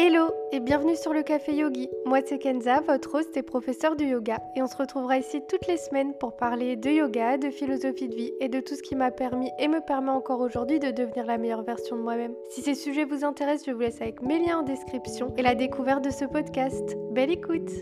Hello et bienvenue sur le Café Yogi. Moi c'est Kenza, votre host et professeur de yoga et on se retrouvera ici toutes les semaines pour parler de yoga, de philosophie de vie et de tout ce qui m'a permis et me permet encore aujourd'hui de devenir la meilleure version de moi-même. Si ces sujets vous intéressent, je vous laisse avec mes liens en description et la découverte de ce podcast. Belle écoute